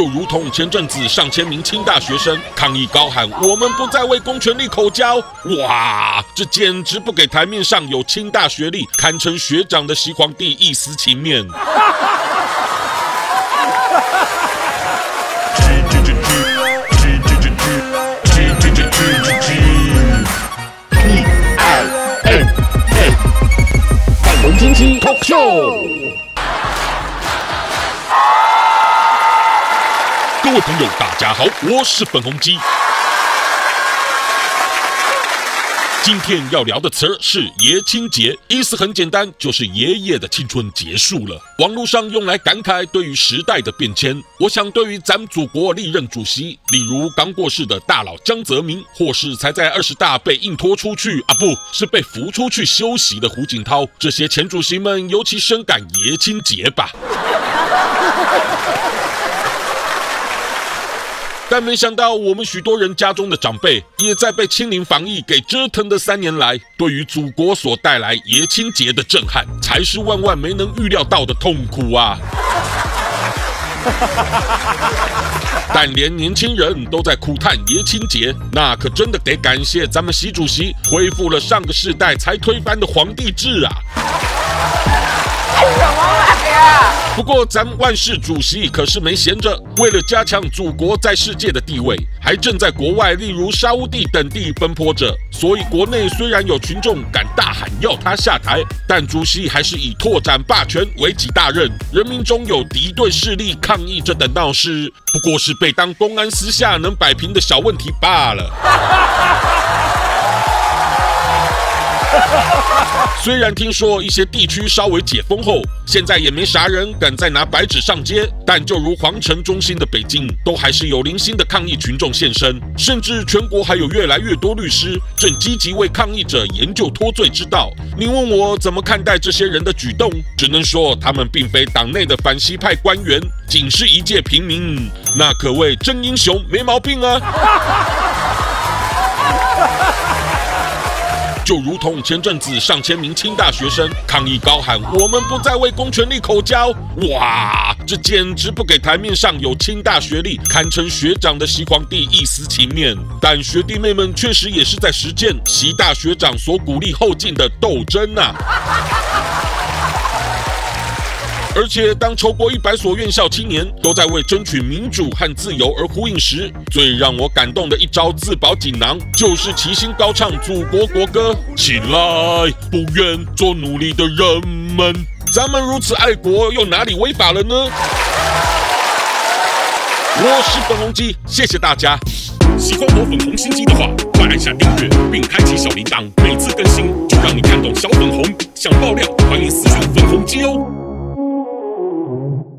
就如同前阵子上千名清大学生抗议高喊“我们不再为公权力口交”，哇，这简直不给台面上有清大学历、堪称学长的西皇帝一丝情面。各位朋友，大家好，我是粉红鸡。今天要聊的词儿是爷青节，意思很简单，就是爷爷的青春结束了。网络上用来感慨对于时代的变迁。我想，对于咱们祖国历任主席，例如刚过世的大佬江泽民，或是才在二十大被硬拖出去啊，不是被扶出去休息的胡锦涛，这些前主席们尤其深感爷青节吧。但没想到，我们许多人家中的长辈，也在被清零防疫给折腾的三年来，对于祖国所带来爷青节的震撼，才是万万没能预料到的痛苦啊！但连年轻人都在苦叹爷青节，那可真的得感谢咱们习主席恢复了上个世代才推翻的皇帝制啊！不过，咱们万世主席可是没闲着，为了加强祖国在世界的地位，还正在国外，例如沙乌地等地奔波着。所以，国内虽然有群众敢大喊要他下台，但主席还是以拓展霸权为己大任。人民中有敌对势力抗议这等闹事，不过是被当公安私下能摆平的小问题罢了。虽然听说一些地区稍微解封后，现在也没啥人敢再拿白纸上街，但就如皇城中心的北京，都还是有零星的抗议群众现身，甚至全国还有越来越多律师正积极为抗议者研究脱罪之道。你问我怎么看待这些人的举动，只能说他们并非党内的反西派官员，仅是一介平民，那可谓真英雄，没毛病啊。就如同前阵子上千名清大学生抗议高喊“我们不再为公权力口交”，哇，这简直不给台面上有清大学历、堪称学长的习皇帝一丝情面。但学弟妹们确实也是在实践习大学长所鼓励后进的斗争呐、啊。而且，当超过一百所院校青年都在为争取民主和自由而呼应时，最让我感动的一招自保锦囊，就是齐心高唱祖国国歌：起来，不愿做奴隶的人们。咱们如此爱国，又哪里违法了呢？我是粉红鸡，谢谢大家。喜欢我粉红心机的话，快按下订阅并开启小铃铛，每次更新就让你看懂小粉红。想爆料，欢迎私信粉红鸡哦。